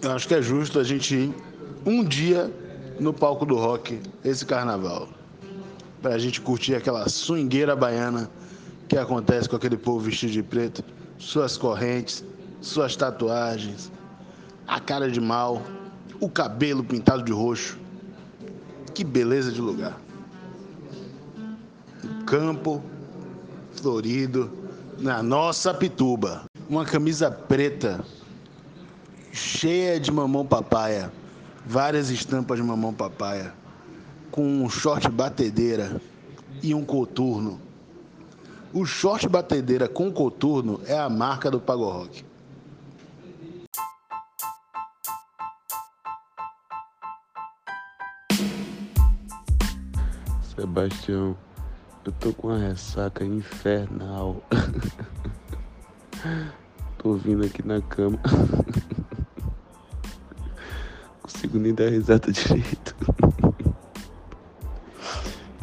Eu acho que é justo a gente ir um dia no palco do rock esse carnaval. Pra gente curtir aquela swingueira baiana que acontece com aquele povo vestido de preto, suas correntes, suas tatuagens, a cara de mal, o cabelo pintado de roxo. Que beleza de lugar. Um campo florido na nossa pituba. Uma camisa preta cheia de mamão papaya, várias estampas de mamão papaya, com um short batedeira e um coturno. O short batedeira com coturno é a marca do Pago Rock. Sebastião, eu tô com uma ressaca infernal. tô vindo aqui na cama. Consigo nem dar risada direito.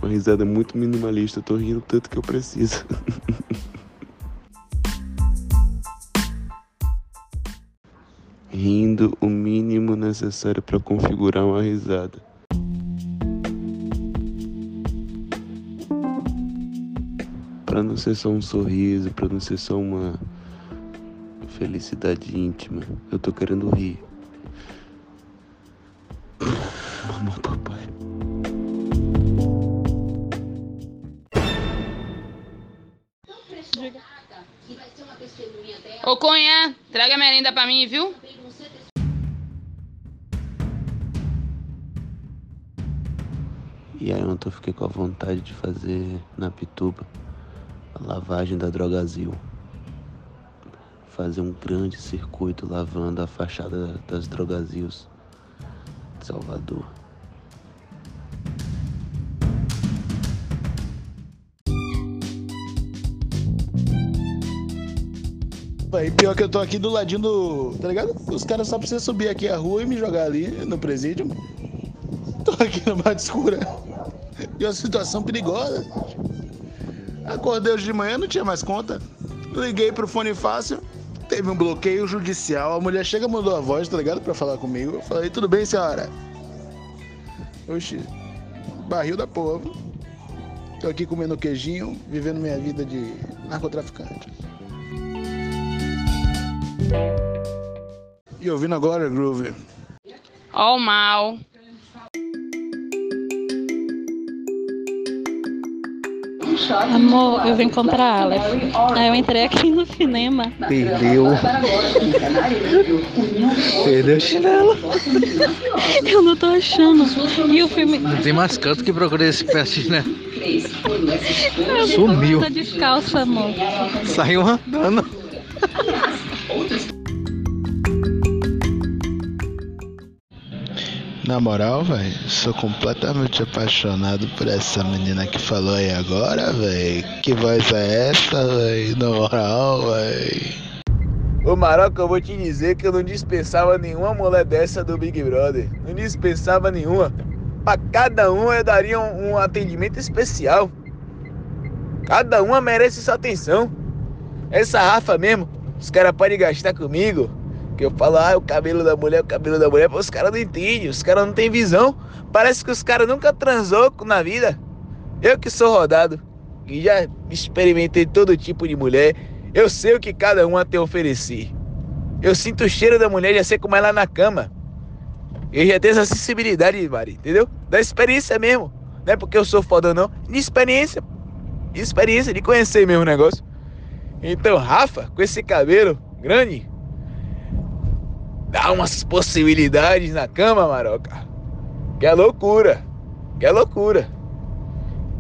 Uma risada muito minimalista, tô rindo tanto que eu preciso. Rindo o mínimo necessário para configurar uma risada. Para não ser só um sorriso, para não ser só uma felicidade íntima, eu tô querendo rir. Ô Cunha, traga a merenda pra mim, viu? E aí ontem eu fiquei com a vontade de fazer na Pituba a lavagem da Drogazil. Fazer um grande circuito lavando a fachada das Drogazils de Salvador. E pior que eu tô aqui do ladinho do. Tá ligado? Os caras só precisam subir aqui a rua e me jogar ali no presídio. Tô aqui no de Escura. E uma situação perigosa. Acordei hoje de manhã, não tinha mais conta. Liguei pro fone fácil, teve um bloqueio judicial. A mulher chega, mandou a voz, tá ligado? Pra falar comigo. Eu falei, tudo bem, senhora? Oxi, barril da porra. Tô aqui comendo queijinho, vivendo minha vida de narcotraficante. E ouvindo agora, Groove. Ó o mal. Amor, eu vim comprar Aleph. Aí eu entrei aqui no cinema. Perdeu. Perdeu o chinelo. Eu não tô achando. E o filme. Não tem mais canto que procura esse pé de chinelo. Eu Sumiu. Tô descalça, amor. Saiu andando. Na moral, velho, sou completamente apaixonado por essa menina que falou aí agora, velho. Que voz é essa, velho? Na moral, velho. Ô Maroca, eu vou te dizer que eu não dispensava nenhuma mulher dessa do Big Brother. Não dispensava nenhuma. Pra cada uma eu daria um, um atendimento especial. Cada uma merece sua atenção. Essa Rafa mesmo, os caras podem gastar comigo. Que eu falo, ah, o cabelo da mulher, o cabelo da mulher, os caras não entendem, os caras não têm visão. Parece que os caras nunca transou na vida. Eu que sou rodado e já experimentei todo tipo de mulher, eu sei o que cada uma tem a oferecer. Eu sinto o cheiro da mulher, já sei como é na cama. Eu já tenho essa sensibilidade, Mari, entendeu? Da experiência mesmo. Não é porque eu sou foda, não. De experiência. De experiência, de conhecer mesmo o negócio. Então, Rafa, com esse cabelo grande, dá umas possibilidades na cama, Maroca. Que é loucura. Que é loucura.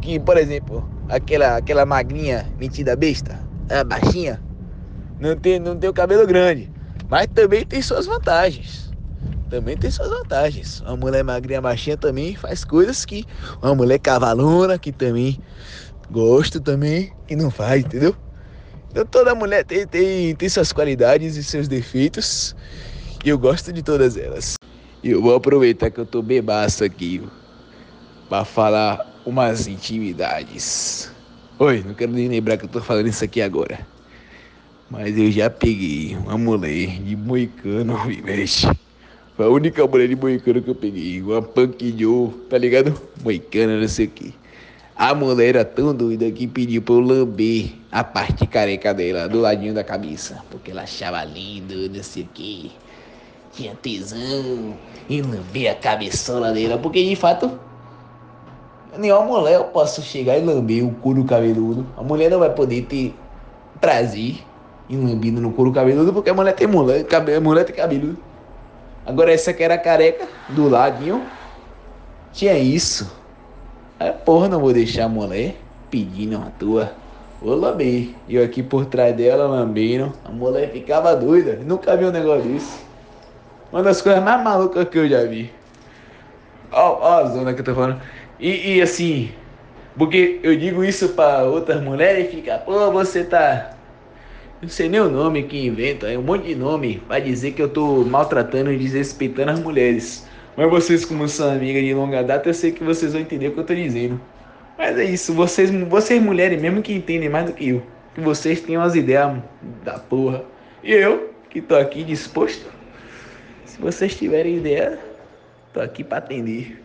Que, por exemplo, aquela, aquela magrinha metida besta, a baixinha, não tem, não tem o cabelo grande. Mas também tem suas vantagens. Também tem suas vantagens. Uma mulher magrinha baixinha também faz coisas que uma mulher cavalona, que também gosto também, e não faz, entendeu? Toda mulher tem, tem, tem suas qualidades e seus defeitos. E eu gosto de todas elas. E eu vou aproveitar que eu tô bebaço aqui para falar umas intimidades. Oi, não quero nem lembrar que eu tô falando isso aqui agora. Mas eu já peguei uma mulher de moicano, me mexe. Foi a única mulher de moicano que eu peguei. Uma punk Joe, tá ligado? Moicana, não sei o que. A mulher era tão doida que pediu pra eu lamber a parte careca dela, do ladinho da cabeça. Porque ela achava lindo, não sei o que. Tinha tesão em lamber a cabeçola dela. Porque de fato, nenhuma mulher eu posso chegar e lamber o couro cabeludo. A mulher não vai poder ter prazer em lambindo no couro cabeludo porque a mulher tem mulher, cabe, a mulher tem cabelo. Agora essa que era careca, do ladinho, tinha isso. Aí, porra, não vou deixar a mulher pedindo uma tua. Vou lamber. Eu aqui por trás dela lambendo. A mulher ficava doida. Nunca vi um negócio desse. Uma das coisas mais malucas que eu já vi. Ó, ó a zona que eu tô falando. E, e assim, porque eu digo isso pra outras mulheres e fica, pô, você tá. Não sei nem o nome que inventa, é um monte de nome pra dizer que eu tô maltratando e desrespeitando as mulheres. Mas vocês, como são amigas de longa data, eu sei que vocês vão entender o que eu tô dizendo. Mas é isso, vocês, vocês mulheres mesmo que entendem mais do que eu. Que vocês têm umas ideias da porra. E eu, que tô aqui disposto. Se vocês tiverem ideia, tô aqui pra atender.